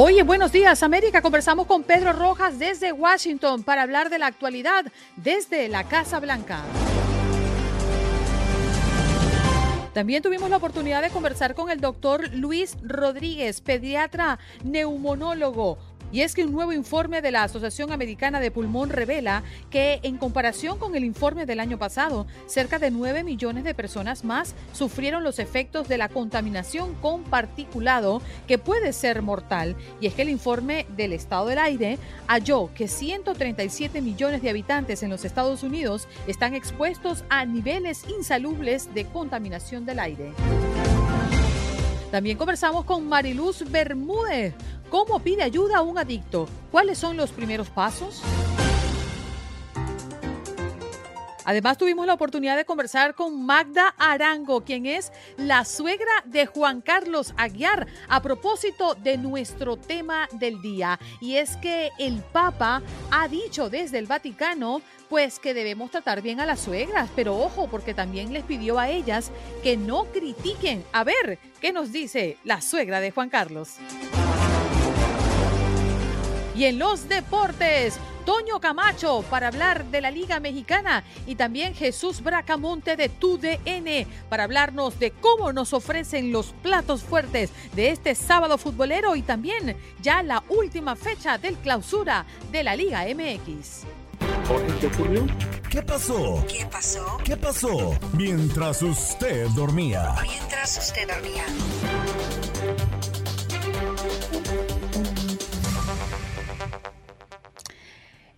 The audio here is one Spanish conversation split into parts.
Oye, buenos días América. Conversamos con Pedro Rojas desde Washington para hablar de la actualidad desde la Casa Blanca. También tuvimos la oportunidad de conversar con el doctor Luis Rodríguez, pediatra neumonólogo. Y es que un nuevo informe de la Asociación Americana de Pulmón revela que en comparación con el informe del año pasado, cerca de 9 millones de personas más sufrieron los efectos de la contaminación con particulado que puede ser mortal. Y es que el informe del estado del aire halló que 137 millones de habitantes en los Estados Unidos están expuestos a niveles insalubles de contaminación del aire. También conversamos con Mariluz Bermúdez, ¿Cómo pide ayuda a un adicto? ¿Cuáles son los primeros pasos? Además tuvimos la oportunidad de conversar con Magda Arango, quien es la suegra de Juan Carlos Aguiar, a propósito de nuestro tema del día. Y es que el Papa ha dicho desde el Vaticano pues que debemos tratar bien a las suegras, pero ojo, porque también les pidió a ellas que no critiquen. A ver, ¿qué nos dice la suegra de Juan Carlos? Y en los deportes, Toño Camacho para hablar de la Liga Mexicana y también Jesús Bracamonte de TUDN para hablarnos de cómo nos ofrecen los platos fuertes de este sábado futbolero y también ya la última fecha del clausura de la Liga MX. ¿Qué pasó? ¿Qué pasó? ¿Qué pasó? Mientras usted dormía. Mientras usted dormía.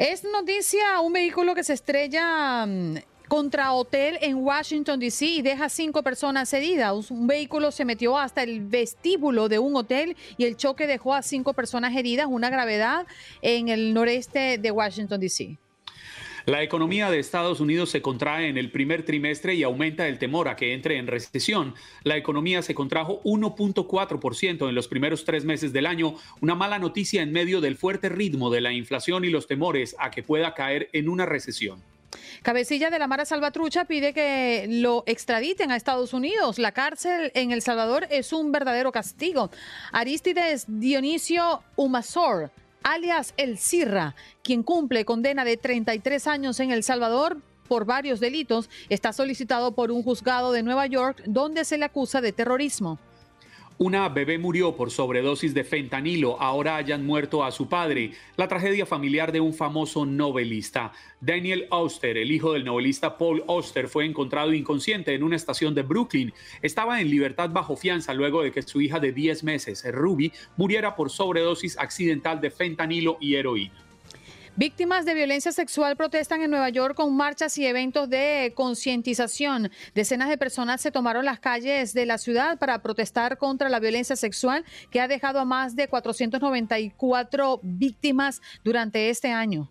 Es noticia un vehículo que se estrella mm, contra hotel en Washington, D.C. y deja cinco personas heridas. Un vehículo se metió hasta el vestíbulo de un hotel y el choque dejó a cinco personas heridas, una gravedad en el noreste de Washington, D.C. La economía de Estados Unidos se contrae en el primer trimestre y aumenta el temor a que entre en recesión. La economía se contrajo 1.4% en los primeros tres meses del año, una mala noticia en medio del fuerte ritmo de la inflación y los temores a que pueda caer en una recesión. Cabecilla de la Mara Salvatrucha pide que lo extraditen a Estados Unidos. La cárcel en El Salvador es un verdadero castigo. Aristides Dionisio Humasor alias El Cirra, quien cumple condena de 33 años en El Salvador por varios delitos, está solicitado por un juzgado de Nueva York donde se le acusa de terrorismo. Una bebé murió por sobredosis de fentanilo, ahora hayan muerto a su padre. La tragedia familiar de un famoso novelista. Daniel Auster, el hijo del novelista Paul Auster, fue encontrado inconsciente en una estación de Brooklyn. Estaba en libertad bajo fianza luego de que su hija de 10 meses, Ruby, muriera por sobredosis accidental de fentanilo y heroína. Víctimas de violencia sexual protestan en Nueva York con marchas y eventos de concientización. Decenas de personas se tomaron las calles de la ciudad para protestar contra la violencia sexual que ha dejado a más de 494 víctimas durante este año.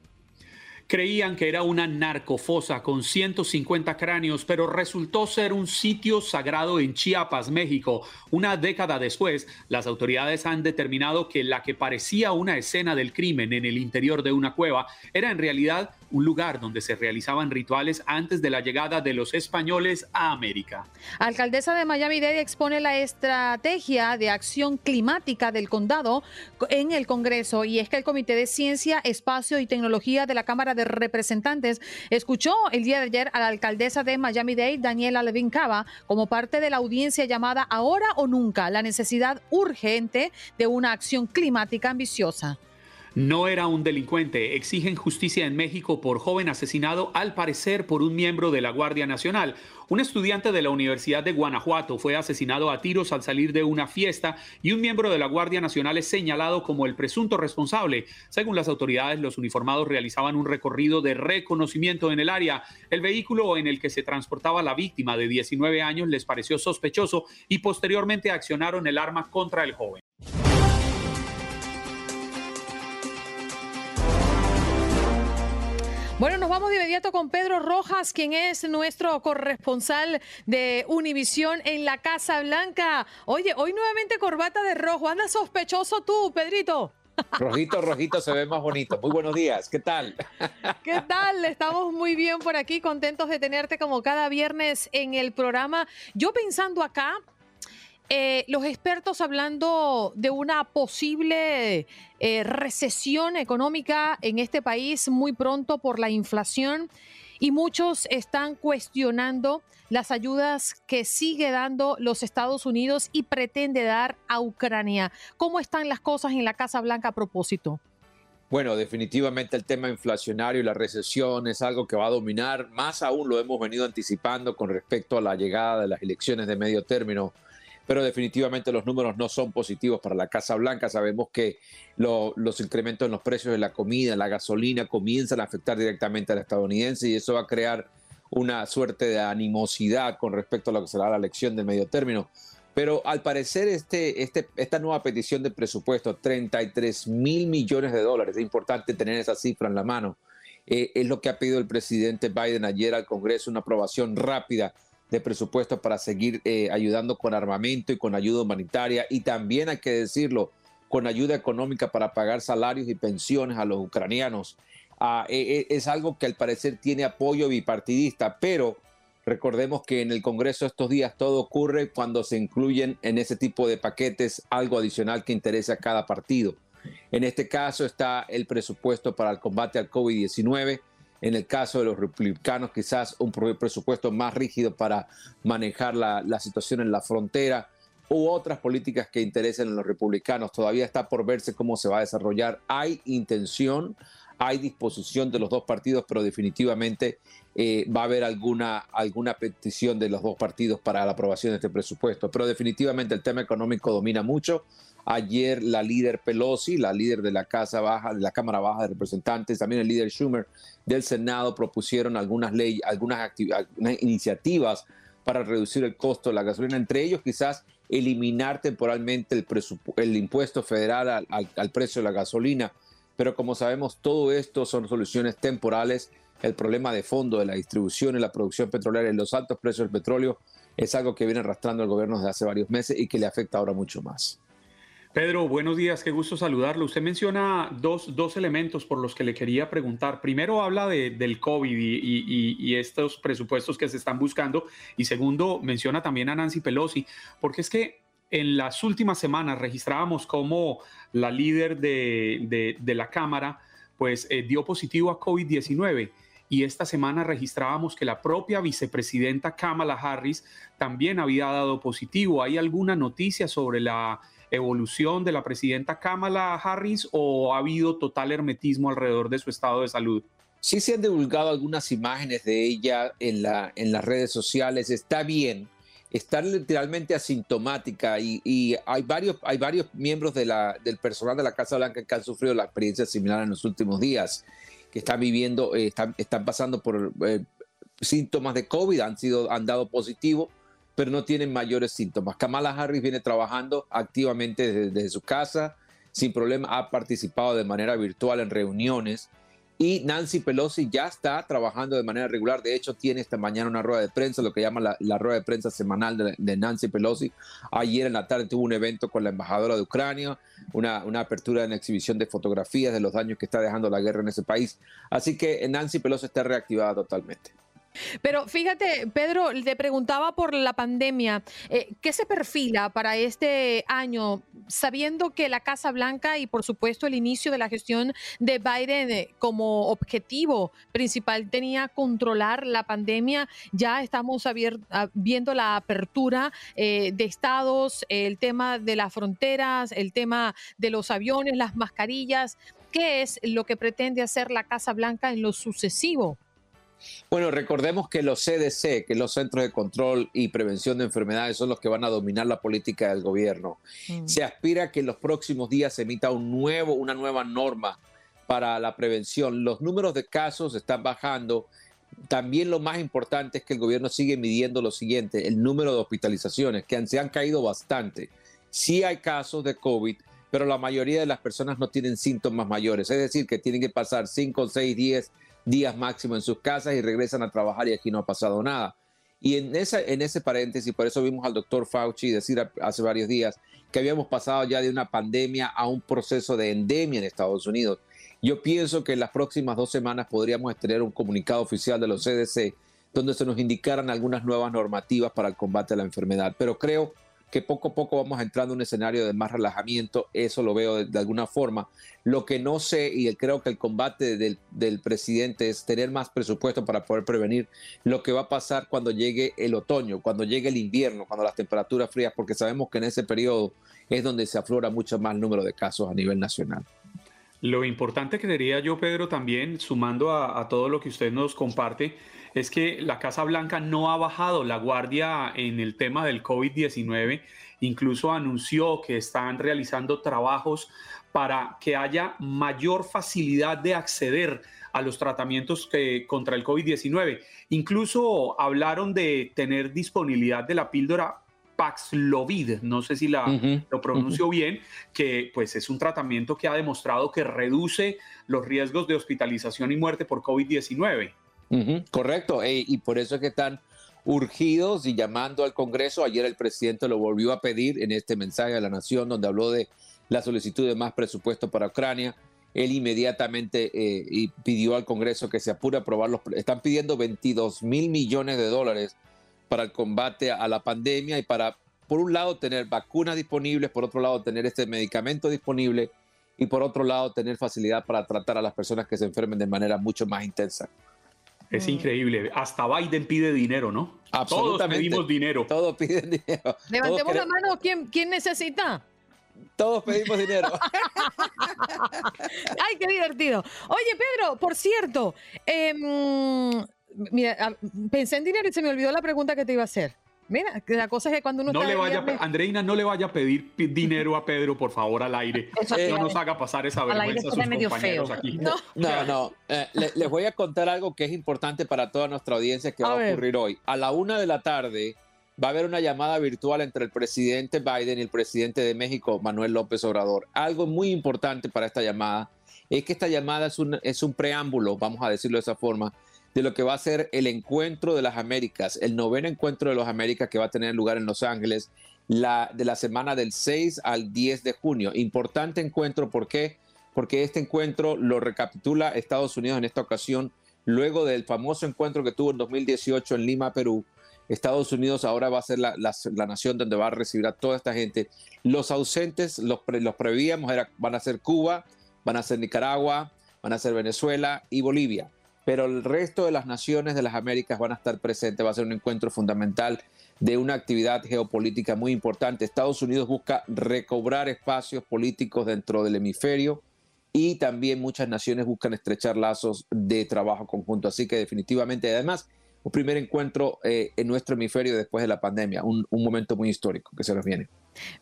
Creían que era una narcofosa con 150 cráneos, pero resultó ser un sitio sagrado en Chiapas, México. Una década después, las autoridades han determinado que la que parecía una escena del crimen en el interior de una cueva era en realidad un lugar donde se realizaban rituales antes de la llegada de los españoles a América. Alcaldesa de Miami-Dade expone la estrategia de acción climática del condado en el Congreso y es que el Comité de Ciencia, Espacio y Tecnología de la Cámara de Representantes escuchó el día de ayer a la alcaldesa de Miami-Dade, Daniela Levin Cava, como parte de la audiencia llamada Ahora o Nunca, la necesidad urgente de una acción climática ambiciosa. No era un delincuente. Exigen justicia en México por joven asesinado al parecer por un miembro de la Guardia Nacional. Un estudiante de la Universidad de Guanajuato fue asesinado a tiros al salir de una fiesta y un miembro de la Guardia Nacional es señalado como el presunto responsable. Según las autoridades, los uniformados realizaban un recorrido de reconocimiento en el área. El vehículo en el que se transportaba la víctima de 19 años les pareció sospechoso y posteriormente accionaron el arma contra el joven. Bueno, nos vamos de inmediato con Pedro Rojas, quien es nuestro corresponsal de Univisión en la Casa Blanca. Oye, hoy nuevamente corbata de rojo. Anda sospechoso tú, Pedrito. Rojito, rojito se ve más bonito. Muy buenos días, ¿qué tal? ¿Qué tal? Estamos muy bien por aquí, contentos de tenerte como cada viernes en el programa. Yo pensando acá, eh, los expertos hablando de una posible eh, recesión económica en este país muy pronto por la inflación y muchos están cuestionando las ayudas que sigue dando los Estados Unidos y pretende dar a Ucrania. ¿Cómo están las cosas en la Casa Blanca a propósito? Bueno, definitivamente el tema inflacionario y la recesión es algo que va a dominar, más aún lo hemos venido anticipando con respecto a la llegada de las elecciones de medio término pero definitivamente los números no son positivos para la Casa Blanca. Sabemos que los incrementos en los precios de la comida, la gasolina, comienzan a afectar directamente al estadounidense y eso va a crear una suerte de animosidad con respecto a lo que será la elección de medio término. Pero al parecer este, este, esta nueva petición de presupuesto, 33 mil millones de dólares, es importante tener esa cifra en la mano, eh, es lo que ha pedido el presidente Biden ayer al Congreso, una aprobación rápida de presupuesto para seguir eh, ayudando con armamento y con ayuda humanitaria y también hay que decirlo, con ayuda económica para pagar salarios y pensiones a los ucranianos. Ah, e, e, es algo que al parecer tiene apoyo bipartidista, pero recordemos que en el Congreso estos días todo ocurre cuando se incluyen en ese tipo de paquetes algo adicional que interese a cada partido. En este caso está el presupuesto para el combate al COVID-19, en el caso de los republicanos, quizás un presupuesto más rígido para manejar la, situación en la frontera u otras políticas que interesen a los republicanos. Todavía está por verse cómo se va a desarrollar. Hay intención, hay disposición de los dos partidos, pero definitivamente eh, va a haber alguna, alguna petición de los dos partidos para la aprobación de este presupuesto. Pero definitivamente el tema económico domina mucho. Ayer la líder Pelosi, la líder de la Casa Baja, de la Cámara Baja de Representantes, también el líder Schumer del Senado propusieron algunas leyes, algunas, iniciativas para reducir el costo de la gasolina, entre ellos quizás eliminar temporalmente el, el impuesto federal al, precio de la gasolina. Pero como sabemos, todo esto son soluciones temporales. El problema de fondo de la distribución y la producción petrolera y los altos precios del petróleo es algo que viene arrastrando el gobierno desde hace varios meses y que le afecta ahora mucho más. Pedro, buenos días, qué gusto saludarlo. Usted menciona dos, dos elementos por los que le quería preguntar. Primero, habla de, del COVID y, estos presupuestos que se están buscando. Y segundo, menciona también a Nancy Pelosi, porque es que en las últimas semanas registrábamos cómo la líder de, de, de la Cámara pues eh, dio positivo a COVID-19 y esta semana registrábamos que la propia vicepresidenta Kamala Harris también había dado positivo. ¿Hay alguna noticia sobre la evolución de la presidenta Kamala Harris o ha habido total hermetismo alrededor de su estado de salud? Sí se han divulgado algunas imágenes de ella en, la, en las redes sociales. Está bien, está literalmente asintomática y, hay, varios, miembros del personal de la Casa Blanca que han sufrido la experiencia similar en los últimos días, que están viviendo, eh, están, están, pasando por eh, síntomas de COVID, han, sido, han dado positivo pero no tienen mayores síntomas. Kamala Harris viene trabajando activamente desde, su casa, sin problema, ha participado de manera virtual en reuniones y Nancy Pelosi ya está trabajando de manera regular. De hecho, tiene esta mañana una rueda de prensa, lo que llama la, rueda de prensa semanal de, Nancy Pelosi. Ayer en la tarde tuvo un evento con la embajadora de Ucrania, una, apertura en exhibición de fotografías de los daños que está dejando la guerra en ese país. Así que Nancy Pelosi está reactivada totalmente. Pero fíjate, Pedro, te preguntaba por la pandemia. Eh, ¿Qué se perfila para este año, sabiendo que la Casa Blanca y, por supuesto, el inicio de la gestión de Biden eh, como objetivo principal tenía controlar la pandemia? Ya estamos viendo la apertura eh, de estados, el tema de las fronteras, el tema de los aviones, las mascarillas. ¿Qué es lo que pretende hacer la Casa Blanca en lo sucesivo? Bueno, recordemos que los CDC, que los Centros de Control y Prevención de Enfermedades, son los que van a dominar la política del gobierno. Mm. Se aspira a que en los próximos días se emita un nuevo, una nueva norma para la prevención. Los números de casos están bajando. También lo más importante es que el gobierno sigue midiendo lo siguiente, el número de hospitalizaciones, que se han caído bastante. Sí hay casos de COVID, pero la mayoría de las personas no tienen síntomas mayores, es decir, que tienen que pasar 5, 6, 10 días máximo en sus casas y regresan a trabajar y aquí no ha pasado nada. Y en, esa, en ese paréntesis, por eso vimos al doctor Fauci decir hace varios días que habíamos pasado ya de una pandemia a un proceso de endemia en Estados Unidos. Yo pienso que en las próximas dos semanas podríamos tener un comunicado oficial de los CDC donde se nos indicaran algunas nuevas normativas para el combate a la enfermedad. Pero creo que poco a poco vamos entrando en un escenario de más relajamiento, eso lo veo de, alguna forma. Lo que no sé, y creo que el combate del, presidente es tener más presupuesto para poder prevenir lo que va a pasar cuando llegue el otoño, cuando llegue el invierno, cuando las temperaturas frías, porque sabemos que en ese periodo es donde se aflora mucho más el número de casos a nivel nacional. Lo importante que diría yo, Pedro, también sumando a todo lo que usted nos comparte, es que la Casa Blanca no ha bajado la guardia en el tema del COVID-19. Incluso anunció que están realizando trabajos para que haya mayor facilidad de acceder a los tratamientos que, contra el COVID-19. Incluso hablaron de tener disponibilidad de la píldora Paxlovid, no sé si la, lo pronuncio bien, que pues es un tratamiento que ha demostrado que reduce los riesgos de hospitalización y muerte por COVID-19 correcto, y por eso es que están urgidos y llamando al Congreso. Ayer el presidente lo volvió a pedir en este mensaje a la Nación, donde habló de la solicitud de más presupuesto para Ucrania. Él inmediatamente eh, pidió al Congreso que se apure a aprobar los. Están pidiendo 22 mil millones de dólares para el combate a la pandemia y para, por un lado, tener vacunas disponibles, por otro lado, tener este medicamento disponible y por otro lado, tener facilidad para tratar a las personas que se enfermen de manera mucho más intensa. Es mm. increíble. Hasta Biden pide dinero, ¿no? Todos pedimos dinero. Todos piden dinero. Levantemos la mano. ¿Quién, ¿Quién necesita? Todos pedimos dinero. Ay, qué divertido. Oye, Pedro, por cierto, em, mira, ah, pensé en dinero y se me olvidó la pregunta que te iba a hacer. Mira, la cosa es que cuando uno no le vaya, Andreina, no le vaya a pedir dinero a Pedro, por favor, al aire. no nos haga pasar esa vergüenza a sus compañeros aquí. No, no, eh, les voy a contar algo que es importante para toda nuestra audiencia que va a ocurrir hoy. A la una de la tarde va a haber una llamada virtual entre el presidente Biden y el presidente de México, Manuel López Obrador. Algo muy importante para esta llamada es que esta llamada es un, es un preámbulo, vamos a decirlo de esa forma, de lo que va a ser el encuentro de las Américas, el noveno encuentro de las Américas que va a tener lugar en Los Ángeles la, de la semana del 6 al 10 de junio. Importante encuentro, ¿por qué? Porque este encuentro lo recapitula Estados Unidos en esta ocasión, luego del famoso encuentro que tuvo en 2018 en Lima, Perú. Estados Unidos ahora va a ser la, nación donde va a recibir a toda esta gente. Los ausentes, los, los prevíamos, van a ser Cuba, van a ser Nicaragua, van a ser Venezuela y Bolivia pero el resto de las naciones de las Américas van a estar presentes, va a ser un encuentro fundamental de una actividad geopolítica muy importante. Estados Unidos busca recobrar espacios políticos dentro del hemisferio y también muchas naciones buscan estrechar lazos de trabajo conjunto. Así que definitivamente, además, un primer encuentro eh, en nuestro hemisferio después de la pandemia, un, un momento muy histórico que se nos viene.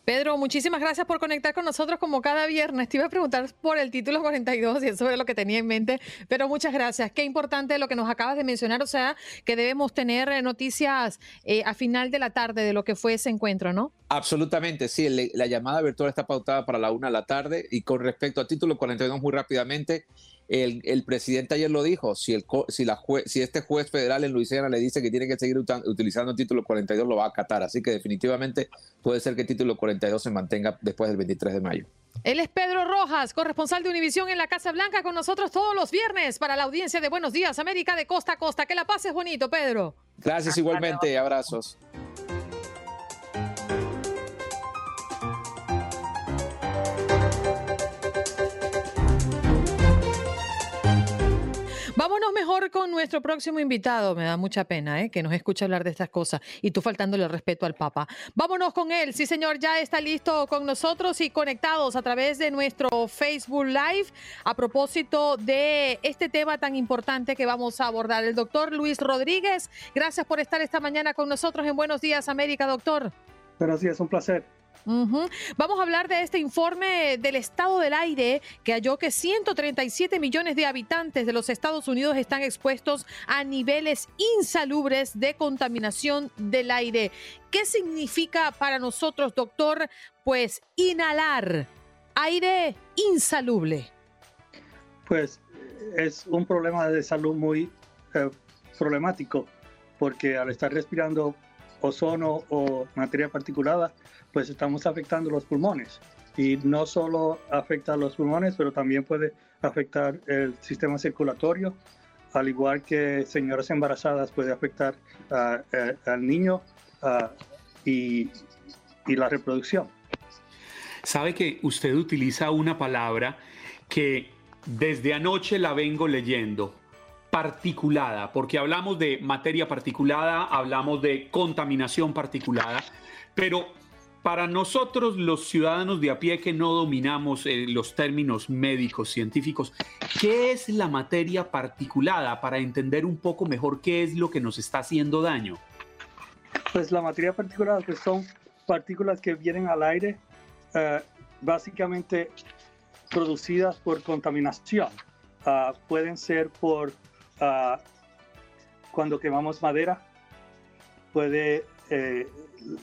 Pedro, muchísimas gracias por conectar con nosotros como cada viernes. Te iba a preguntar por el título 42 y eso es lo que tenía en mente, pero muchas gracias. Qué importante lo que nos acabas de mencionar, o sea, que debemos tener eh, noticias eh, a final de la tarde de lo que fue ese encuentro, ¿no? Absolutamente, sí. la llamada virtual está pautada para la una de la tarde y con respecto al título 42 muy rápidamente, el, presidente ayer lo dijo, si, el, si, la si este juez federal en Luisiana le dice que tiene que seguir utilizando el título 42, lo va a acatar. Así que definitivamente puede ser que el título 42 se mantenga después del 23 de mayo. Él es Pedro Rojas, corresponsal de Univisión en la Casa Blanca, con nosotros todos los viernes para la audiencia de Buenos Días, América de costa a costa. Que la pases bonito, Pedro. Gracias igualmente, abrazos. Mejor con nuestro próximo invitado. Me da mucha pena ¿eh? que nos escuche hablar de estas cosas y tú faltándole el respeto al Papa. Vámonos con él. Sí, señor, ya está listo con nosotros y conectados a través de nuestro Facebook Live a propósito de este tema tan importante que vamos a abordar. El doctor Luis Rodríguez, gracias por estar esta mañana con nosotros en Buenos Días América, doctor. Buenos días, un placer. Vamos a hablar de este informe del estado del aire que halló que 137 millones de habitantes de los Estados Unidos están expuestos a niveles insalubres de contaminación del aire. ¿Qué significa para nosotros, doctor? Pues inhalar aire insalubre. Pues es un problema de salud muy eh, problemático porque al estar respirando ozono o materia particulada, pues estamos afectando los pulmones. Y no solo afecta a los pulmones, pero también puede afectar el sistema circulatorio, al igual que señoras embarazadas puede afectar al niño y, y la reproducción. Sabe que usted utiliza una palabra que desde anoche la vengo leyendo, particulada, porque hablamos de materia particulada, hablamos de contaminación particulada, pero para nosotros los ciudadanos de a pie que no dominamos eh, los términos médicos, científicos, ¿qué es la materia particulada para entender un poco mejor qué es lo que nos está haciendo daño? Pues la materia particulada son partículas que vienen al aire eh, básicamente producidas por contaminación. Ah, pueden ser por ah, cuando quemamos madera, puede eh,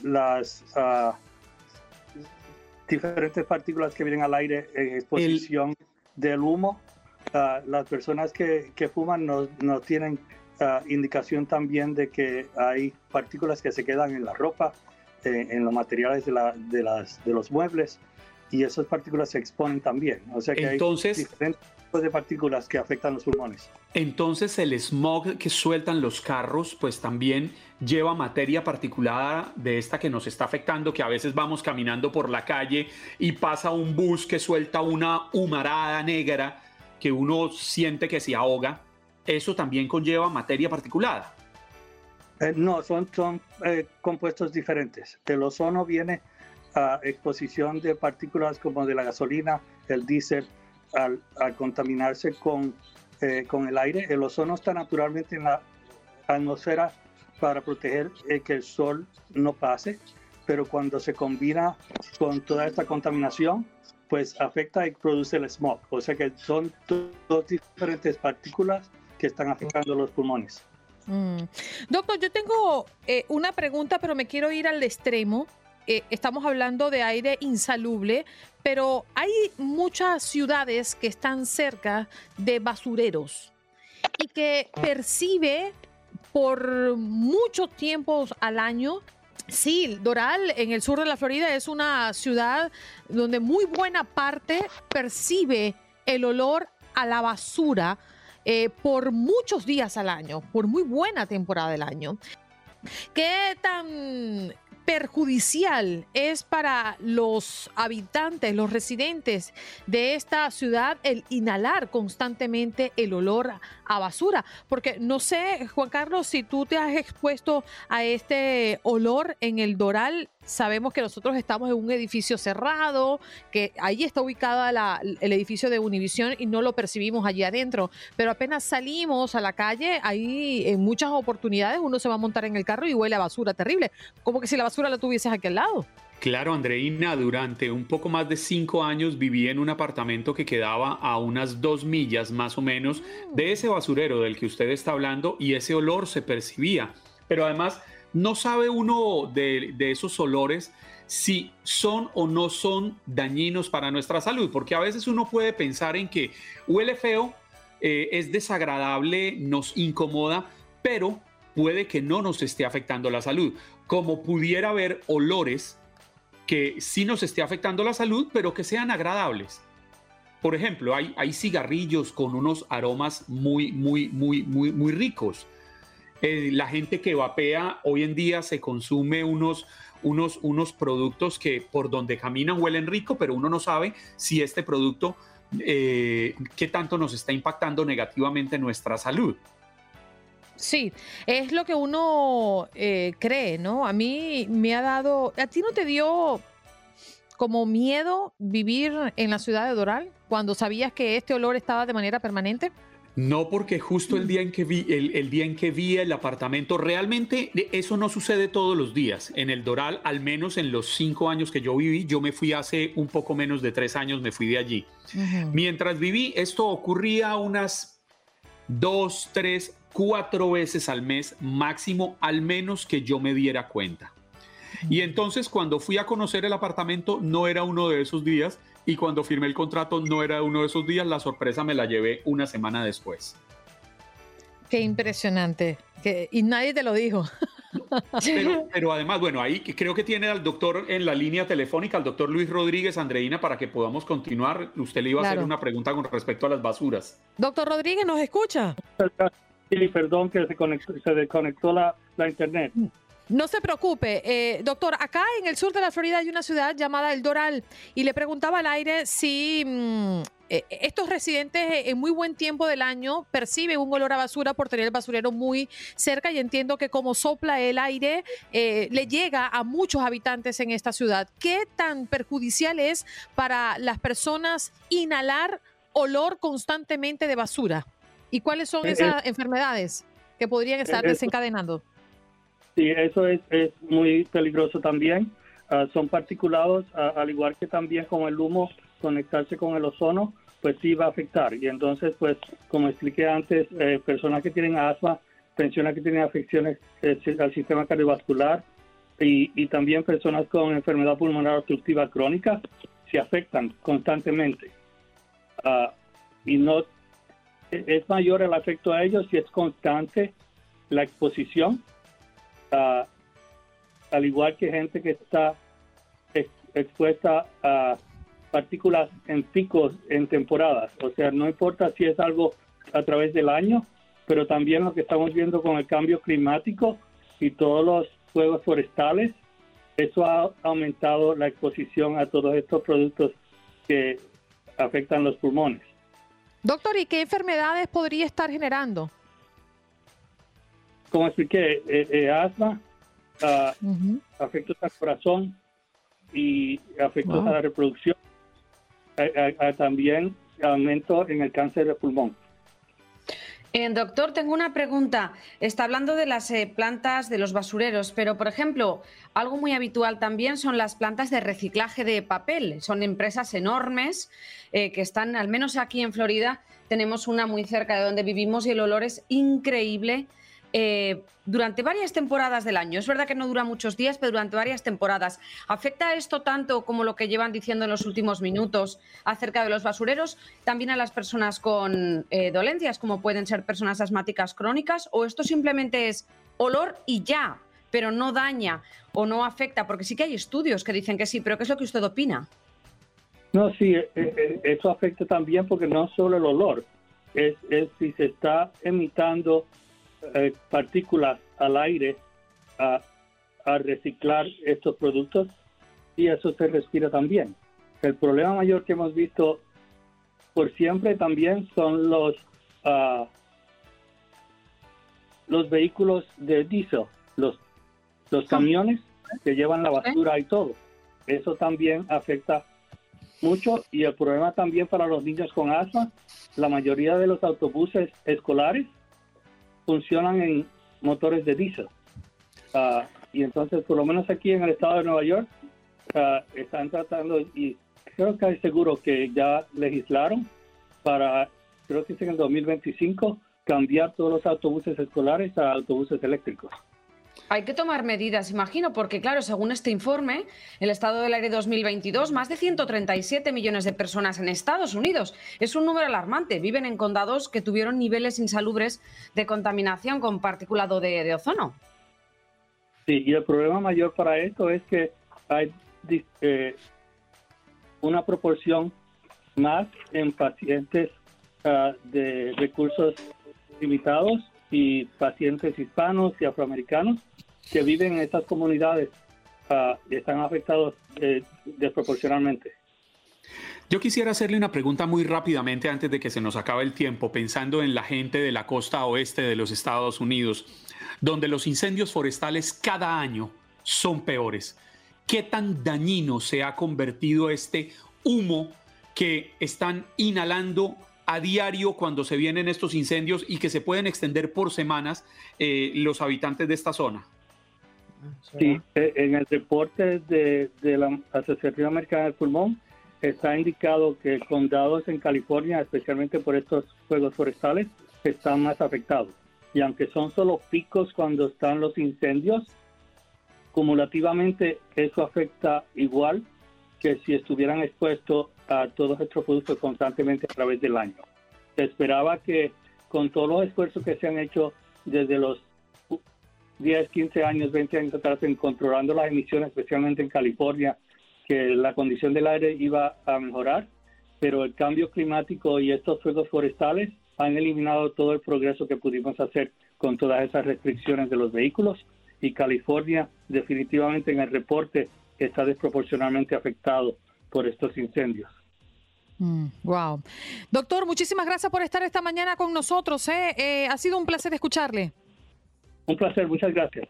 las ah, diferentes partículas que vienen al aire en exposición del humo. las personas que, que fuman no, no tienen indicación también de que hay partículas que se quedan en la ropa, eh, en los materiales de, la, de, las, de los muebles y esas partículas se exponen también. O sea que entonces, hay diferentes tipos de partículas que afectan los pulmones. Entonces el smog que sueltan los carros pues también lleva materia particulada de esta que nos está afectando, que a veces vamos caminando por la calle y pasa un bus que suelta una humarada negra que uno siente que se ahoga. Eso también conlleva materia particulada. Eh, no, son, son eh, compuestos diferentes. El ozono viene a exposición de partículas como de la gasolina, el diésel, al, contaminarse con, eh, con el aire. El ozono está naturalmente en la atmósfera para proteger que el sol no pase, pero cuando se combina con toda esta contaminación, pues afecta y produce el smog. O sea que son dos diferentes partículas que están afectando los pulmones. Mm. Doctor, yo tengo eh, una pregunta, pero me quiero ir al extremo. Eh, estamos hablando de aire insalubre, pero hay muchas ciudades que están cerca de basureros y que percibe por muchos tiempos al año Sí, Doral, en el sur de la Florida, es una ciudad donde muy buena parte percibe el olor a la basura eh, por muchos días al año, por muy buena temporada del año. ¿Qué tan perjudicial es para los habitantes, los residentes de esta ciudad el inhalar constantemente el olor a basura. Porque no sé, Juan Carlos, si tú te has expuesto a este olor en el Doral. Sabemos que nosotros estamos en un edificio cerrado, que ahí está ubicado el edificio de Univisión y no lo percibimos allí adentro. Pero apenas salimos a la calle, ahí en muchas oportunidades uno se va a montar en el carro y huele a basura terrible. Como que si la basura la tuvieses aquí al lado. Claro, Andreina, durante un poco más de cinco años viví en un apartamento que quedaba a unas dos millas más o menos de ese basurero del que usted está hablando y ese olor se percibía. Pero además, no sabe uno de, esos olores si son o no son dañinos para nuestra salud, porque a veces uno puede pensar en que huele feo, eh, es desagradable, nos incomoda, pero puede que no nos esté afectando la salud, como pudiera haber olores que sí nos esté afectando la salud, pero que sean agradables. Por ejemplo, hay, hay cigarrillos con unos aromas muy, muy, muy, muy, muy ricos. Eh, la gente que vapea hoy en día se consume unos, unos, unos productos que por donde caminan huelen rico, pero uno no sabe si este producto, eh, qué tanto nos está impactando negativamente en nuestra salud. Sí, es lo que uno eh, cree, ¿no? A mí me ha dado, ¿a ti no te dio como miedo vivir en la ciudad de Doral cuando sabías que este olor estaba de manera permanente? No, porque justo el día en que vi el, día en que vi el apartamento, realmente eso no sucede todos los días. En el Doral, al menos en los cinco años que yo viví, yo me fui hace un poco menos de tres años, me fui de allí. Mientras viví, esto ocurría unas dos, tres, cuatro veces al mes máximo, al menos que yo me diera cuenta. Y entonces cuando fui a conocer el apartamento, no era uno de esos días, y cuando firmé el contrato no era uno de esos días, la sorpresa me la llevé una semana después. Qué impresionante. y nadie te lo dijo. Pero, además, bueno, ahí creo que tiene al doctor en la línea telefónica, al doctor Luis Rodríguez Andreina, para que podamos continuar. Usted le iba a hacer una pregunta con respecto a las basuras. Doctor Rodríguez, ¿nos escucha? Sí, perdón que se, se desconectó la, la internet. No se preocupe, eh, doctor. Acá en el sur de la Florida hay una ciudad llamada El Doral y le preguntaba al aire si mm, eh, estos residentes eh, en muy buen tiempo del año perciben un olor a basura por tener el basurero muy cerca y entiendo que como sopla el aire le llega a muchos habitantes en esta ciudad. ¿Qué tan perjudicial es para las personas inhalar olor constantemente de basura? ¿Y cuáles son esas enfermedades que podrían estar desencadenando? Sí, eso es, es muy peligroso también. Ah, son particulados, ah, al igual que también con el humo, conectarse con el ozono, pues sí va a afectar. Y entonces, pues, como expliqué antes, eh, personas que tienen asma, personas que tienen afecciones eh, al sistema cardiovascular y, y, también personas con enfermedad pulmonar obstructiva crónica se afectan constantemente. Ah, y no e, es mayor el afecto a ellos si es constante la exposición al igual que gente que está expuesta a partículas en picos en temporadas. O sea, no importa si es algo a través del año, pero también lo que estamos viendo con el cambio climático y todos los fuegos forestales, eso ha aumentado la exposición a todos estos productos que afectan los pulmones. Doctor, ¿y qué enfermedades podría estar generando? Como expliqué, eh, eh, asma, uh, afectos al corazón y afectos a la reproducción, también aumento en el cáncer de pulmón. Eh, doctor, tengo una pregunta. Está hablando de las plantas de los basureros, pero por ejemplo, algo muy habitual también son las plantas de reciclaje de papel. Son empresas enormes que están, al menos aquí en Florida, tenemos una muy cerca de donde vivimos y el olor es increíble eh, durante varias temporadas del año. Es verdad que no dura muchos días, pero durante varias temporadas. ¿Afecta esto tanto como lo que llevan diciendo en los últimos minutos acerca de los basureros, también a las personas con eh, dolencias, como pueden ser personas asmáticas crónicas? ¿O esto simplemente es olor y ya, pero no daña o no afecta? Porque sí que hay estudios que dicen que sí, pero ¿qué es lo que usted opina? No, sí, eh, eso afecta también porque no solo el olor, es, es si se está emitando eh, partículas al aire a, reciclar estos productos y eso se respira también. El problema mayor que hemos visto por siempre también son los uh, los vehículos de diésel, los los camiones que llevan la basura y todo. Eso también afecta mucho y el problema también para los niños con asma, la mayoría de los autobuses escolares funcionan en motores de diésel. Ah, y entonces, por lo menos aquí en el estado de Nueva York, ah, están tratando, y creo que hay seguro que ya legislaron para, creo que es en el 2025, cambiar todos los autobuses escolares a autobuses eléctricos. Hay que tomar medidas, imagino, porque claro, según este informe, el estado del aire 2022, más de 137 millones de personas en Estados Unidos. Es un número alarmante. Viven en condados que tuvieron niveles insalubres de contaminación con particulado de, ozono. Sí, y el problema mayor para esto es que hay eh, una proporción más en pacientes ah, de recursos limitados y pacientes hispanos y afroamericanos que viven en estas comunidades uh, están afectados eh, desproporcionalmente. Yo quisiera hacerle una pregunta muy rápidamente antes de que se nos acabe el tiempo, pensando en la gente de la costa oeste de los Estados Unidos, donde los incendios forestales cada año son peores. ¿Qué tan dañino se ha convertido este humo que están inhalando a diario cuando se vienen estos incendios y que se pueden extender por semanas eh, los habitantes de esta zona? Sí, eh, en el reporte de, de la Asociación Americana del Pulmón está indicado que condados en California, especialmente por estos fuegos forestales, están más afectados. Y aunque son solo picos cuando están los incendios, cumulativamente eso afecta igual que si estuvieran expuestos a todos estos productos constantemente a través del año. Se esperaba que con todos los esfuerzos que se han hecho desde los 10, 15 años, 20 años atrás en controlando las emisiones, especialmente en California, que la condición del aire iba a mejorar, pero el cambio climático y estos fuegos forestales han eliminado todo el progreso que pudimos hacer con todas esas restricciones de los vehículos y California definitivamente en el reporte está desproporcionalmente afectado por estos incendios. wow. Mm, Doctor, muchísimas gracias por estar esta mañana con nosotros. ¿eh? Eh, ha sido un placer escucharle. Un placer, muchas gracias.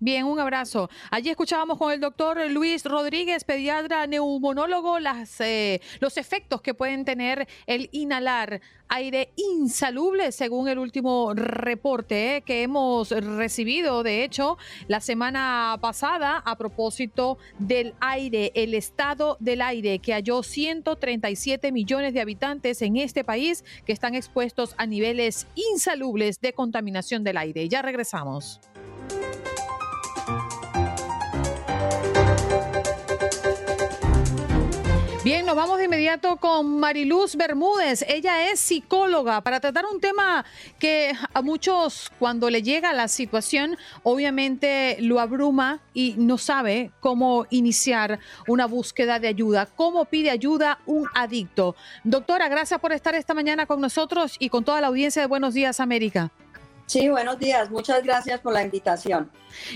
Bien, un abrazo. Allí escuchábamos con el doctor Luis Rodríguez, pediatra neumonólogo, las, eh, los efectos que pueden tener el inhalar aire insalubre, según el último reporte eh, que hemos recibido, de hecho, la semana pasada a propósito del aire, el estado del aire, que halló 137 millones de habitantes en este país que están expuestos a niveles insalubles de contaminación del aire. Ya regresamos. Bien, nos vamos de inmediato con Mariluz Bermúdez. Ella es psicóloga para tratar un tema que a muchos cuando le llega la situación obviamente lo abruma y no sabe cómo iniciar una búsqueda de ayuda, cómo pide ayuda un adicto. Doctora, gracias por estar esta mañana con nosotros y con toda la audiencia de Buenos Días América. Sí, buenos días. Muchas gracias por la invitación.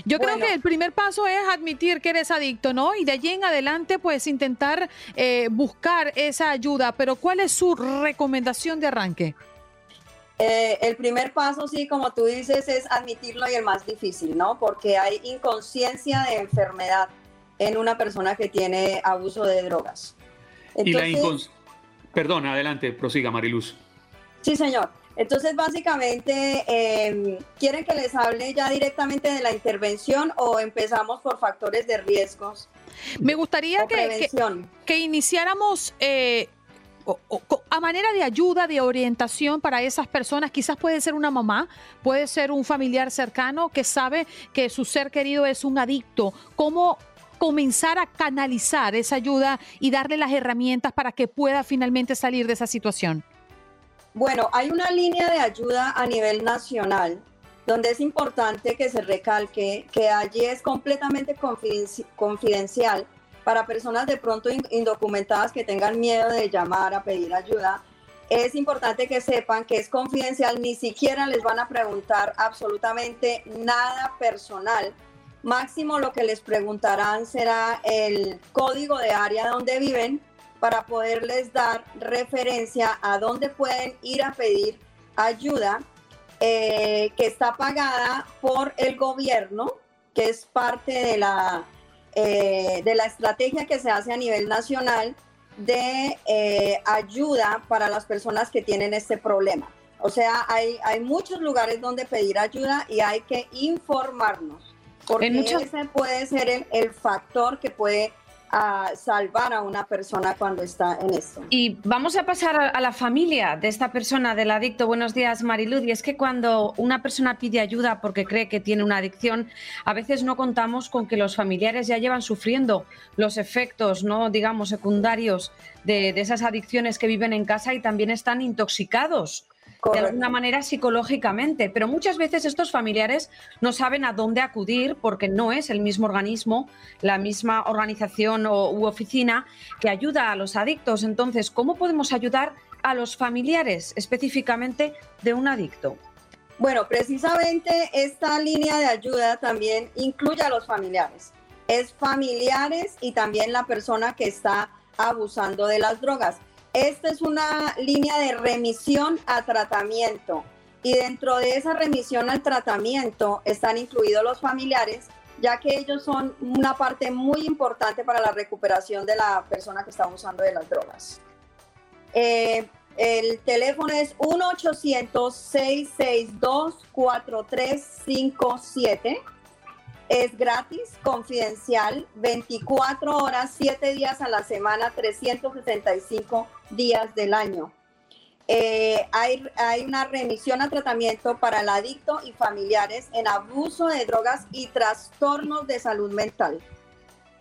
Yo creo que el primer paso es admitir que eres adicto, ¿no? Y de allí en adelante, pues intentar eh, buscar esa ayuda. Pero ¿cuál es su recomendación de arranque? Eh, el primer paso, sí, como tú dices, es admitirlo y el más difícil, ¿no? Porque hay inconsciencia de enfermedad en una persona que tiene abuso de drogas. y la Perdón, adelante, prosiga, Mariluz. Sí, señor. Entonces, básicamente, em, ¿quieren que les hable ya directamente de la intervención o empezamos por factores de riesgos? Me gustaría que, que, iniciáramos eh, a manera de ayuda, de orientación para esas personas. Quizás puede ser una mamá, puede ser un familiar cercano que sabe que su ser querido es un adicto. ¿Cómo comenzar a canalizar esa ayuda y darle las herramientas para que pueda finalmente salir de esa situación? Bueno, hay una línea de ayuda a nivel nacional donde es importante que se recalque que allí es completamente confidencial para personas de pronto indocumentadas que tengan miedo de llamar a pedir ayuda. Es importante que sepan que es confidencial, ni siquiera les van a preguntar absolutamente nada personal. Máximo lo que les preguntarán será el código de área donde viven para poderles dar referencia a dónde pueden ir a pedir ayuda eh, que está pagada por el gobierno, que es parte de la, eh, de la estrategia que se hace a nivel nacional de eh, ayuda para las personas que tienen este problema. O sea, hay, hay muchos lugares donde pedir ayuda y hay que informarnos, porque ese puede ser el, el factor que puede a salvar a una persona cuando está en esto. Y vamos a pasar a la familia de esta persona, del adicto. Buenos días, Mariluz. Y es que cuando una persona pide ayuda porque cree que tiene una adicción, a veces no contamos con que los familiares ya llevan sufriendo los efectos, no digamos, secundarios de, de esas adicciones que viven en casa y también están intoxicados de alguna manera psicológicamente, pero muchas veces estos familiares no saben a dónde acudir porque no es el mismo organismo, la misma organización o, u oficina que ayuda a los adictos. Entonces, ¿cómo podemos ayudar a los familiares específicamente de un adicto? Bueno, precisamente esta línea de ayuda también incluye a los familiares. Es familiares y también la persona que está abusando de las drogas. Esta es una línea de remisión a tratamiento y dentro de esa remisión al tratamiento están incluidos los familiares, ya que ellos son una parte muy importante para la recuperación de la persona que está abusando de las drogas. Eh, el teléfono es 1-800-662-4357. Es gratis, confidencial, 24 horas, 7 días a la semana, 365 días del año. Eh, hay, hay una remisión a tratamiento para el adicto y familiares en abuso de drogas y trastornos de salud mental.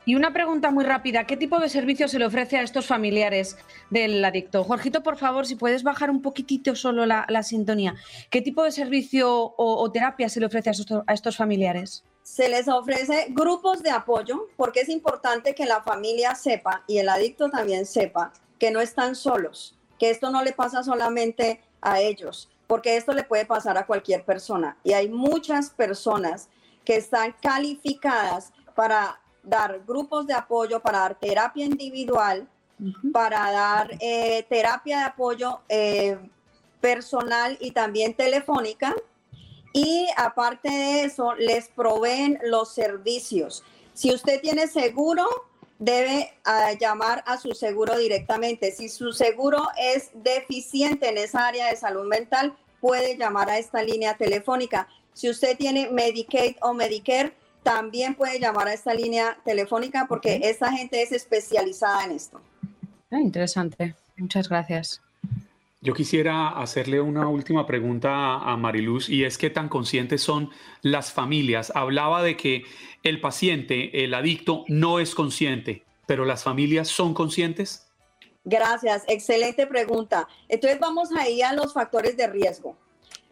Y una pregunta muy rápida, ¿qué tipo de servicio se le ofrece a estos familiares del adicto? Jorgito, por favor, si puedes bajar un poquitito solo la, sintonía. ¿Qué tipo de servicio o, terapia se le ofrece a estos familiares? Se les ofrece grupos de apoyo porque es importante que la familia sepa y el adicto también sepa que no están solos, que esto no le pasa solamente a ellos, porque esto le puede pasar a cualquier persona. Y hay muchas personas que están calificadas para dar grupos de apoyo, para dar terapia individual, para dar eh, terapia de apoyo eh, personal y también telefónica. Y aparte de eso, les proveen los servicios. Si usted tiene seguro, debe ah, llamar a su seguro directamente. Si su seguro es deficiente en esa área de salud mental, puede llamar a esta línea telefónica. Si usted tiene Medicaid o Medicare, también puede llamar a esta línea telefónica porque esta gente es especializada en esto. Ah, interesante. Muchas gracias. Yo quisiera hacerle una última pregunta a Mariluz y es qué tan conscientes son las familias. Hablaba de que el paciente, el adicto, no es consciente, pero las familias son conscientes. Gracias, excelente pregunta. Entonces vamos ahí a los factores de riesgo.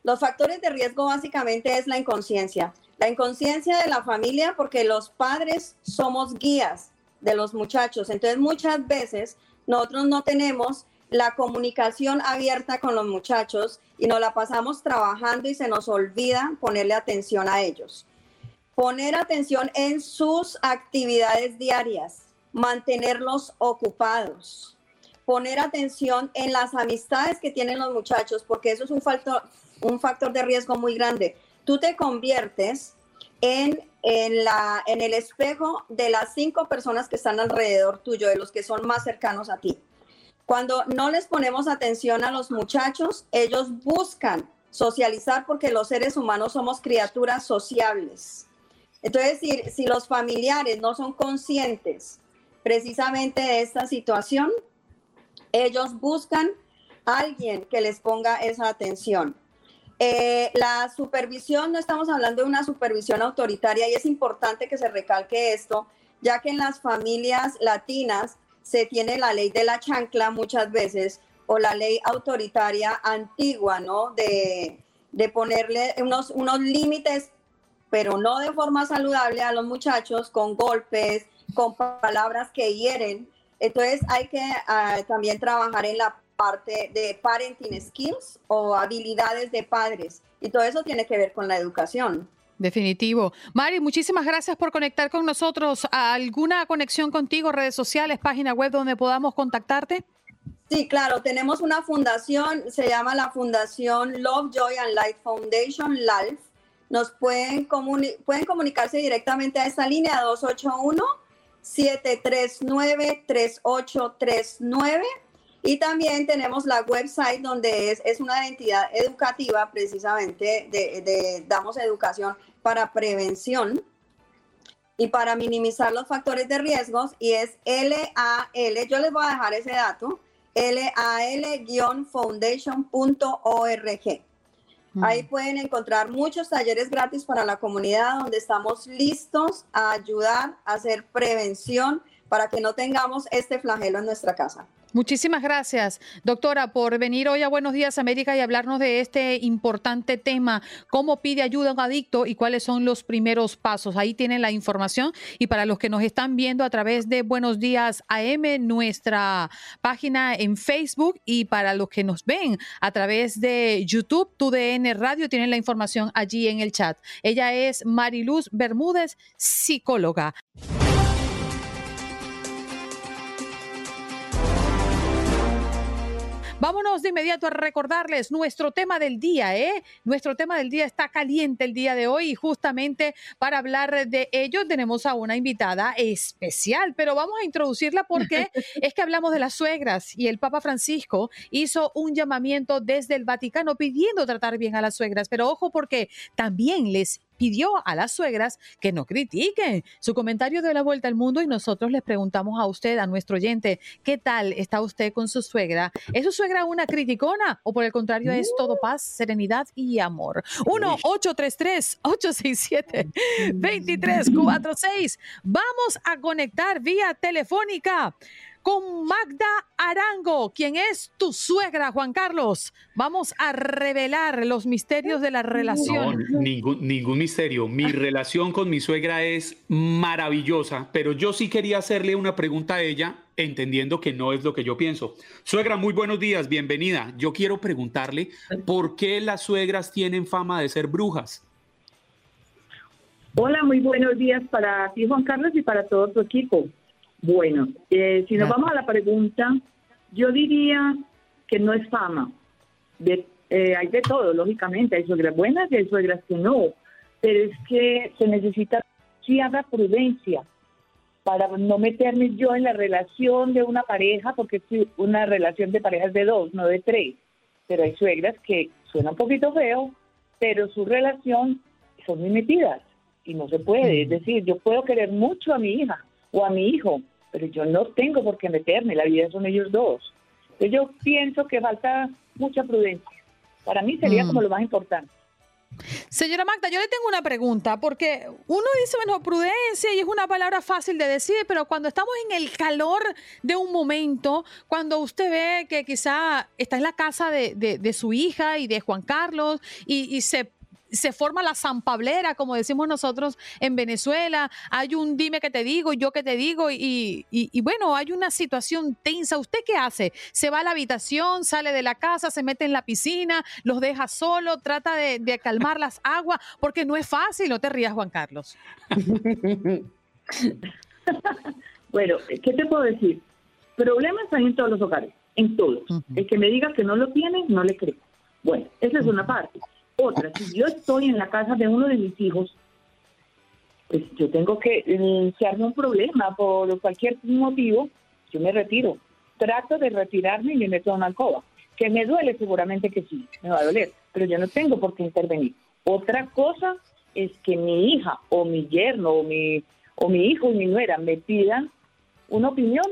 Los factores de riesgo básicamente es la inconsciencia. La inconsciencia de la familia porque los padres somos guías de los muchachos. Entonces muchas veces nosotros no tenemos la comunicación abierta con los muchachos y nos la pasamos trabajando y se nos olvida ponerle atención a ellos. Poner atención en sus actividades diarias, mantenerlos ocupados, poner atención en las amistades que tienen los muchachos, porque eso es un factor, un factor de riesgo muy grande. Tú te conviertes en, en, la, en el espejo de las cinco personas que están alrededor tuyo, de los que son más cercanos a ti. Cuando no les ponemos atención a los muchachos, ellos buscan socializar porque los seres humanos somos criaturas sociables. Entonces, si, si los familiares no son conscientes precisamente de esta situación, ellos buscan a alguien que les ponga esa atención. Eh, la supervisión, no estamos hablando de una supervisión autoritaria y es importante que se recalque esto, ya que en las familias latinas se tiene la ley de la chancla muchas veces o la ley autoritaria antigua, ¿no? De, ponerle unos, unos límites, pero no de forma saludable a los muchachos, con golpes, con palabras que hieren. Entonces hay que ah, también trabajar en la parte de parenting skills o habilidades de padres. Y todo eso tiene que ver con la educación. Definitivo. Mari, muchísimas gracias por conectar con nosotros. ¿Alguna conexión contigo, redes sociales, página web donde podamos contactarte? Sí, claro, tenemos una fundación, se llama la Fundación Love, Joy and Light Foundation, LIFE. Nos pueden, pueden comunicarse directamente a esta línea 281-739-3839. Y también tenemos la website donde es, es una entidad educativa, precisamente, de, damos educación para prevención y para minimizar los factores de riesgos y es LAL, yo les voy a dejar ese dato, LAL-foundation.org. Ahí pueden encontrar muchos talleres gratis para la comunidad donde estamos listos a ayudar a hacer prevención para que no tengamos este flagelo en nuestra casa. Muchísimas gracias, doctora, por venir hoy a Buenos Días América y hablarnos de este importante tema, cómo pide ayuda un adicto y cuáles son los primeros pasos. Ahí tienen la información y para los que nos están viendo a través de Buenos Días AM, nuestra página en Facebook y para los que nos ven a través de YouTube, TUDN Radio, tienen la información allí en el chat. Ella es Mariluz Bermúdez, psicóloga. Vámonos de inmediato a recordarles nuestro tema del día, ¿eh? Nuestro tema del día está caliente el día de hoy y justamente para hablar de ello tenemos a una invitada especial, pero vamos a introducirla porque es que hablamos de las suegras y el Papa Francisco hizo un llamamiento desde el Vaticano pidiendo tratar bien a las suegras, pero ojo porque también les pidió a las suegras que no critiquen su comentario de la vuelta al mundo y nosotros les preguntamos a usted, a nuestro oyente, ¿qué tal está usted con su suegra? ¿Es su suegra una criticona o por el contrario es todo paz, serenidad y amor? 1-833-867-2346. Vamos a conectar vía telefónica con Magda Arango, quien es tu suegra, Juan Carlos. Vamos a revelar los misterios de la relación. No, ningún, ningún misterio. Mi relación con mi suegra es maravillosa, pero yo sí quería hacerle una pregunta a ella, entendiendo que no es lo que yo pienso. Suegra, muy buenos días, bienvenida. Yo quiero preguntarle por qué las suegras tienen fama de ser brujas. Hola, muy buenos días para ti, Juan Carlos, y para todo tu equipo. Bueno, eh, si nos vamos a la pregunta, yo diría que no es fama. De, eh, hay de todo, lógicamente. Hay suegras buenas y hay suegras que no. Pero es que se necesita cierta prudencia para no meterme yo en la relación de una pareja, porque una relación de pareja es de dos, no de tres. Pero hay suegras que suena un poquito feo, pero su relación son muy metidas y no se puede. Es decir, yo puedo querer mucho a mi hija o a mi hijo, pero yo no tengo por qué meterme, la vida son ellos dos. Entonces yo pienso que falta mucha prudencia. Para mí sería Mm. como lo más importante. Señora Magda, yo le tengo una pregunta, porque uno dice, bueno, prudencia y es una palabra fácil de decir, pero cuando estamos en el calor de un momento, cuando usted ve que quizá está en la casa de, de- de su hija y de Juan Carlos y, y se se forma la zampablera, como decimos nosotros en Venezuela, hay un dime que te digo, yo que te digo, y, y- y bueno, hay una situación tensa. ¿Usted qué hace? ¿Se va a la habitación, sale de la casa, se mete en la piscina, los deja solo, trata de, de calmar las aguas? Porque no es fácil, no te rías, Juan Carlos. Bueno, ¿qué te puedo decir? Problemas hay en todos los hogares, en todos. El que me diga que no lo tiene, no le creo. Bueno, esa es una parte. Otra, si yo estoy en la casa de uno de mis hijos, pues yo tengo que, arma un problema por cualquier motivo, yo me retiro. Trato de retirarme y me meto a una alcoba. Que me duele seguramente que sí, me va a doler, pero yo no tengo por qué intervenir. Otra cosa es que mi hija o mi yerno o mi, o mi hijo y mi nuera me pidan una opinión,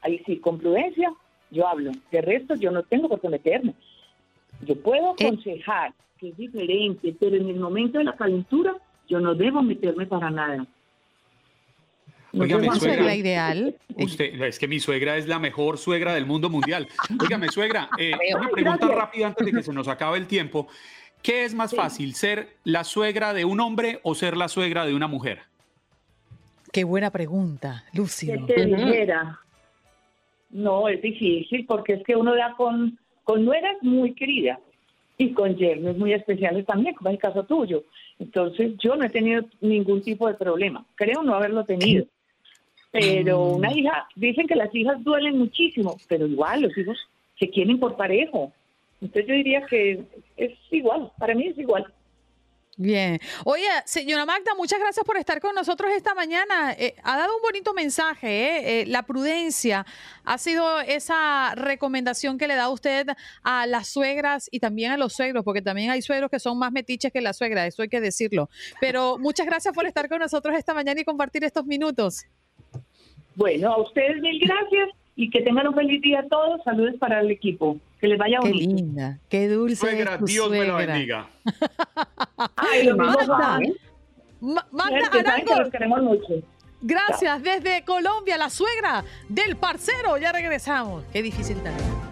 ahí sí, con prudencia, yo hablo. De resto, yo no tengo por qué meterme. Yo puedo aconsejar que es diferente, pero en el momento de la calentura, yo no debo meterme para nada. No Óigame, debo suegra. la ideal. Usted, es que mi suegra es la mejor suegra del mundo mundial. Óigame, suegra, eh, una pregunta gracias. rápida antes de que se nos acabe el tiempo. ¿Qué es más fácil, ser la suegra de un hombre o ser la suegra de una mujer? Qué buena pregunta, Lúcido. que te dijera, no, es difícil porque es que uno da con, con nueras muy queridas y con yernos muy especiales también, como es el caso tuyo. Entonces, yo no he tenido ningún tipo de problema. Creo no haberlo tenido. Pero Mm. una hija, dicen que las hijas duelen muchísimo, pero igual los hijos se quieren por parejo. Entonces yo diría que es igual, para mí es igual. Bien. Oye, señora Magda, muchas gracias por estar con nosotros esta mañana. Eh, ha dado un bonito mensaje, ¿eh? Eh, la prudencia ha sido esa recomendación que le da usted a las suegras y también a los suegros, porque también hay suegros que son más metiches que la suegra, eso hay que decirlo. Pero muchas gracias por estar con nosotros esta mañana y compartir estos minutos. Bueno, a ustedes mil gracias y que tengan un feliz día a todos. Saludos para el equipo. Que les vaya Qué bonito. linda, qué dulce. Suegra, tu Dios me la suegra. bendiga. Ay, lo mismo, Magda, Juan. Ma- Magda Que saben que Arango, los queremos mucho. gracias desde Colombia, la suegra del parcero. Ya regresamos. Qué difícil también.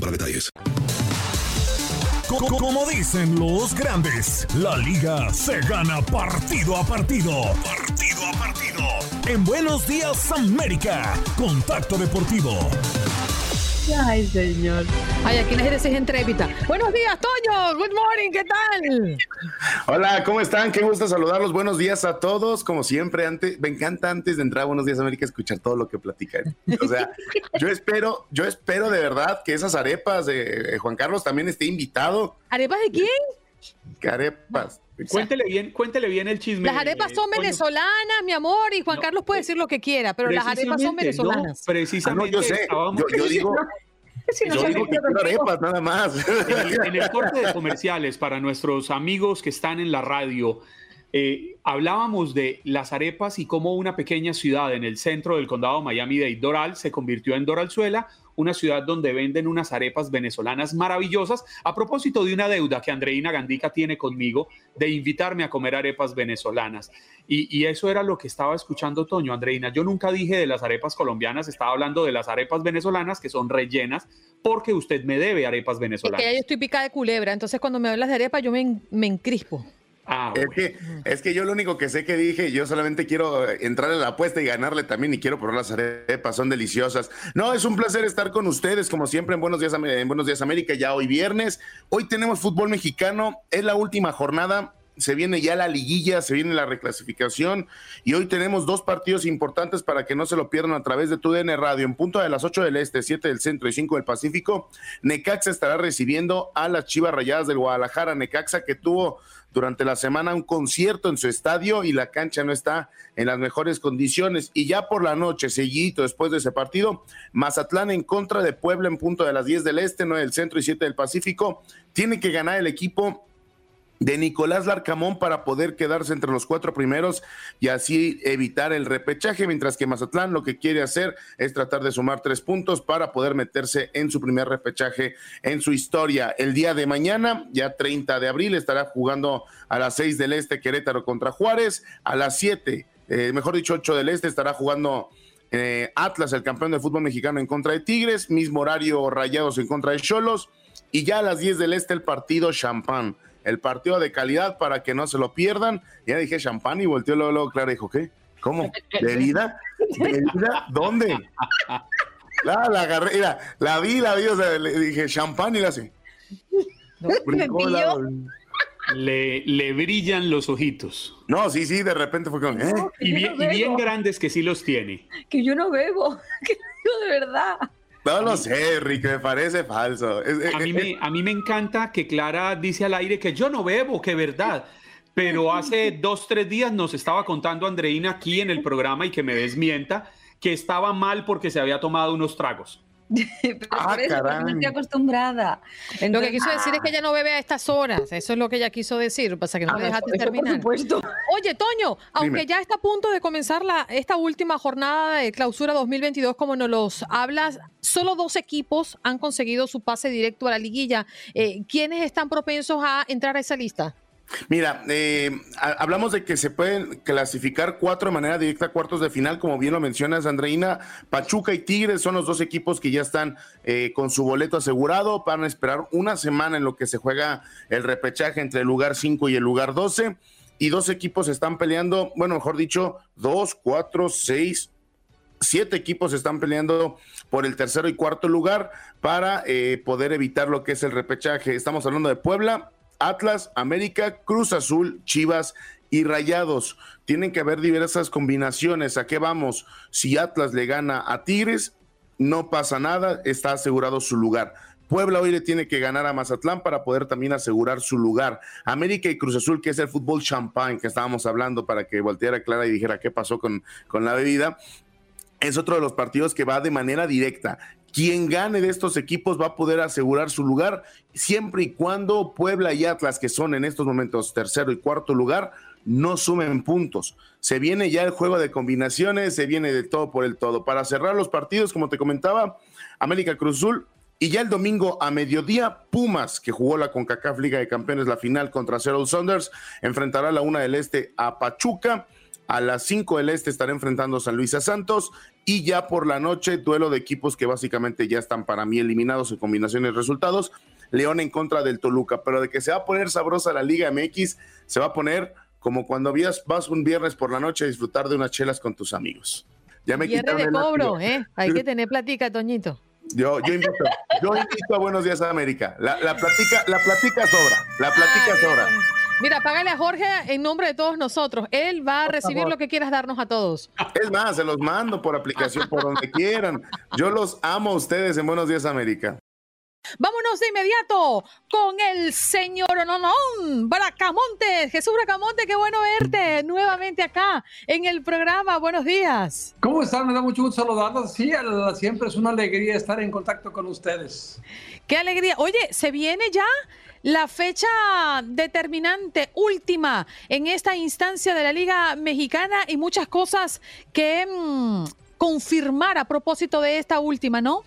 para detalles. Como dicen los grandes, la liga se gana partido a partido. Partido a partido. En Buenos Días América, Contacto Deportivo. Ay, señor. Ay, aquí la gente se entrevista. Buenos días, Toño. Good morning, ¿qué tal? Hola, ¿cómo están? Qué gusto saludarlos. Buenos días a todos. Como siempre, antes, me encanta antes de entrar a Buenos Días América escuchar todo lo que platican. O sea, yo espero, yo espero de verdad que esas arepas de Juan Carlos también esté invitado. ¿Arepas de quién? ¿Qué arepas? Cuéntele bien, cuéntele bien el chisme. Las arepas son venezolanas, mi amor, y Juan Carlos puede decir lo que quiera, pero las arepas son venezolanas. No, precisamente. Ah, no, yo sé. Yo, yo digo, yo digo que quiero arepas, nada más. En el, en el corte de comerciales, para nuestros amigos que están en la radio, eh, hablábamos de las arepas y cómo una pequeña ciudad en el centro del condado Miami-Dade, Doral, se convirtió en Doralzuela, una ciudad donde venden unas arepas venezolanas maravillosas, a propósito de una deuda que Andreina Gandica tiene conmigo de invitarme a comer arepas venezolanas. Y, y, eso era lo que estaba escuchando Toño, Andreina. Yo nunca dije de las arepas colombianas, estaba hablando de las arepas venezolanas que son rellenas, porque usted me debe arepas venezolanas. Es que ya yo estoy picada de culebra, entonces cuando me hablas de arepas yo me, me encrispo. Ah, es, que, es que yo lo único que sé que dije, yo solamente quiero entrar en la apuesta y ganarle también y quiero probar las arepas, son deliciosas. No, es un placer estar con ustedes como siempre en Buenos Días, en Buenos Días América, ya hoy viernes. Hoy tenemos fútbol mexicano, es la última jornada, se viene ya la liguilla, se viene la reclasificación y hoy tenemos dos partidos importantes para que no se lo pierdan a través de TUDN Radio. En punto de las 8 del Este, 7 del Centro y 5 del Pacífico, Necaxa estará recibiendo a las Chivas Rayadas del Guadalajara. Necaxa que tuvo durante la semana un concierto en su estadio y la cancha no está en las mejores condiciones. Y ya por la noche, seguidito después de ese partido, Mazatlán en contra de Puebla en punto de las 10 del Este, 9 del Centro y 7 del Pacífico. Tiene que ganar el equipo de Nicolás Larcamón para poder quedarse entre los cuatro primeros y así evitar el repechaje, mientras que Mazatlán lo que quiere hacer es tratar de sumar tres puntos para poder meterse en su primer repechaje en su historia. El día de mañana, ya 30 de abril, estará jugando a las 6 del Este Querétaro contra Juárez, a las 7, eh, mejor dicho 8 del Este estará jugando eh, Atlas, el campeón de fútbol mexicano en contra de Tigres, mismo horario Rayados en contra de Cholos y ya a las 10 del Este el partido Champán el partido de calidad para que no se lo pierdan. Ya dije champán y volteó luego, luego Clara dijo, ¿qué? ¿Cómo? ¿Bebida? ¿Bebida? ¿Dónde? La, la agarré, mira, la vi, la vi, o sea, le dije champán y la así. Le, le brillan los ojitos. No, sí, sí, de repente fue como, ¿eh? Y bien, y bien grandes que sí los tiene. Que yo no bebo, que yo de verdad. No lo sé, Rick, me parece falso. Es- A mí, es- me, a mí me encanta que Clara dice al aire que yo no bebo, que verdad. Pero hace dos, tres días nos estaba contando Andreina aquí en el programa y que me desmienta que estaba mal porque se había tomado unos tragos. Pero Ah, por eso, caray. no estoy acostumbrada. Lo que quiso decir es que ella no bebe a estas horas. Eso es lo que ella quiso decir. Pasa que no Ah, me dejaste eso por terminar. supuesto. Oye, Toño, aunque Dime. ya está a punto de comenzar la, esta última jornada de clausura 2022, como nos los hablas, solo dos equipos han conseguido su pase directo a la liguilla. Eh, ¿Quiénes están propensos a entrar a esa lista? Mira, eh, ha- hablamos de que se pueden clasificar cuatro de manera directa a cuartos de final, como bien lo mencionas, Andreina. Pachuca y Tigres son los dos equipos que ya están eh, con su boleto asegurado. Van a esperar una semana en lo que se juega el repechaje entre el lugar 5 y el lugar 12. Y dos equipos están peleando, bueno, mejor dicho, dos, cuatro, seis, siete equipos están peleando por el tercero y cuarto lugar para eh, poder evitar lo que es el repechaje. Estamos hablando de Puebla, Atlas, América, Cruz Azul, Chivas y Rayados. Tienen que haber diversas combinaciones. ¿A qué vamos? Si Atlas le gana a Tigres, no pasa nada, está asegurado su lugar. Puebla hoy le tiene que ganar a Mazatlán para poder también asegurar su lugar. América y Cruz Azul, que es el fútbol champán que estábamos hablando para que volteara Clara y dijera qué pasó con, con la bebida es otro de los partidos que va de manera directa. Quien gane de estos equipos va a poder asegurar su lugar siempre y cuando Puebla y Atlas, que son en estos momentos tercero y cuarto lugar, no sumen puntos. Se viene ya el juego de combinaciones, se viene de todo por el todo. Para cerrar los partidos, como te comentaba, América Cruzul y ya el domingo a mediodía, Pumas, que jugó la CONCACAF Liga de Campeones, la final contra Seattle Saunders, enfrentará a la una del Este a Pachuca. A las 5 del Este estará enfrentando San Luis a Santos. Y ya por la noche, duelo de equipos que básicamente ya están para mí eliminados en combinaciones de resultados. León en contra del Toluca. Pero de que se va a poner sabrosa la Liga MX, se va a poner como cuando vas un viernes por la noche a disfrutar de unas chelas con tus amigos. Ya me Viernes de cobro, ¿eh? Hay que tener platica, Toñito. Yo, yo invito, yo invito a Buenos Días a América. La, la platica, la platica sobra, la platica sobra. Mira, págale a Jorge en nombre de todos nosotros. Él va a recibir lo que quieras darnos a todos. Es más, se los mando por aplicación, por donde quieran. Yo los amo a ustedes en Buenos Días América. Vámonos de inmediato con el señor Nonón Bracamonte. Jesús Bracamonte, qué bueno verte nuevamente acá en el programa. Buenos días. ¿Cómo están? Me da mucho gusto saludarlos. Sí, siempre es una alegría estar en contacto con ustedes. Qué alegría. Oye, se viene ya la fecha determinante, última en esta instancia de la Liga Mexicana y muchas cosas que mm, confirmar a propósito de esta última, ¿no?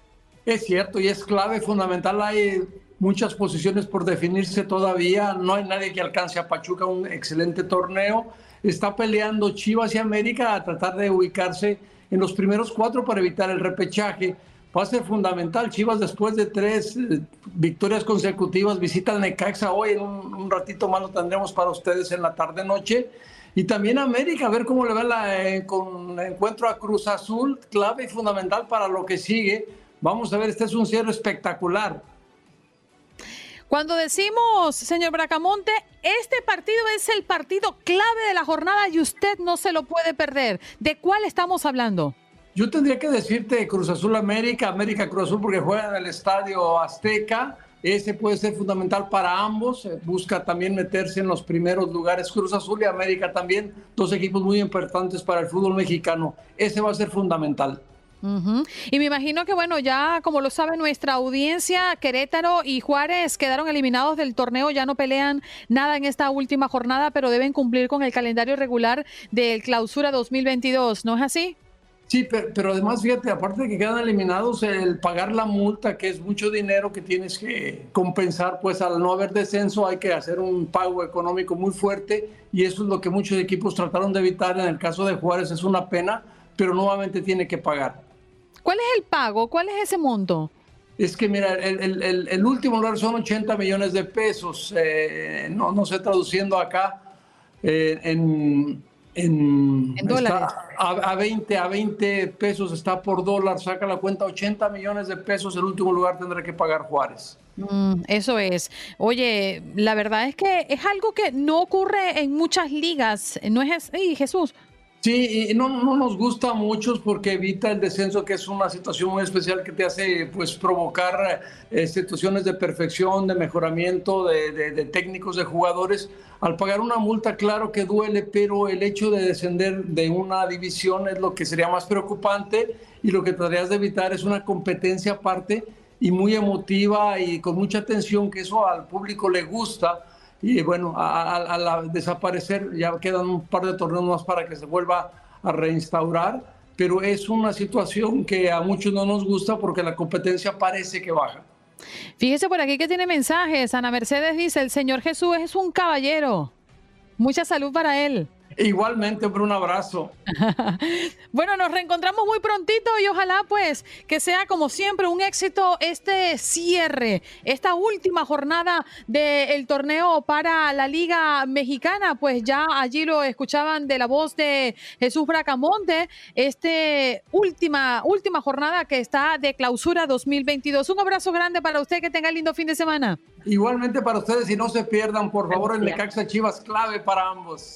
Es cierto y es clave, fundamental. Hay muchas posiciones por definirse todavía. No hay nadie que alcance a Pachuca un excelente torneo. Está peleando Chivas y América a tratar de ubicarse en los primeros cuatro para evitar el repechaje. Va a ser fundamental. Chivas después de tres eh, victorias consecutivas visita al Necaxa hoy. En un, ratito más lo tendremos para ustedes en la tarde-noche. Y también América, a ver cómo le va la, eh, con el encuentro a Cruz Azul, clave y fundamental para lo que sigue Vamos a ver, este es un cierre espectacular. Cuando decimos, señor Bracamonte, este partido es el partido clave de la jornada y usted no se lo puede perder. ¿De cuál estamos hablando? Yo tendría que decirte Cruz Azul América, América Cruz Azul porque juega en el Estadio Azteca. Ese puede ser fundamental para ambos. Busca también meterse en los primeros lugares. Cruz Azul y América también, dos equipos muy importantes para el fútbol mexicano. Ese va a ser fundamental. Y me imagino que, bueno, ya como lo sabe nuestra audiencia, Querétaro y Juárez quedaron eliminados del torneo, ya no pelean nada en esta última jornada, pero deben cumplir con el calendario regular del clausura 2022, ¿no es así? Sí, pero, además, fíjate, aparte de que quedan eliminados, el pagar la multa, que es mucho dinero que tienes que compensar, pues al no haber descenso hay que hacer un pago económico muy fuerte y eso es lo que muchos equipos trataron de evitar. En el caso de Juárez es una pena, pero nuevamente tiene que pagar. ¿Cuál es el pago? ¿Cuál es ese monto? Es que, mira, el, último lugar son 80 millones de pesos. Eh, no, no sé traduciendo acá eh, en, en, dólares. A, 20, a 20 pesos está por dólar. Saca la cuenta, 80 millones de pesos. El último lugar tendrá que pagar Juárez. Mm, eso es. Oye, la verdad es que es algo que no ocurre en muchas ligas. No es, ¡ay, Jesús! Sí, y no, no, nos gusta mucho porque evita el descenso, que es una situación muy especial que te hace pues, provocar eh, situaciones de perfección, de mejoramiento de, de, técnicos, de jugadores. Al pagar una multa, claro que duele, pero el hecho de descender de una división es lo que sería más preocupante y lo que tratarías de evitar es una competencia aparte y muy emotiva y con mucha tensión, que eso al público le gusta y bueno, al desaparecer ya quedan un par de torneos más para que se vuelva a reinstaurar, pero es una situación que a muchos no nos gusta porque la competencia parece que baja. Fíjese por aquí que tiene mensajes. Ana Mercedes dice, el Señor Jesús es un caballero. Mucha salud para él. Igualmente, un abrazo. bueno, nos reencontramos muy prontito y ojalá pues que sea como siempre un éxito este cierre, esta última jornada del torneo para la Liga Mexicana. Pues ya allí lo escuchaban de la voz de Jesús Bracamonte, este última, última jornada que está de clausura 2022. Un abrazo grande para usted, que tenga lindo fin de semana. Igualmente para ustedes y no se pierdan, por favor, el Necaxa Chivas clave para ambos.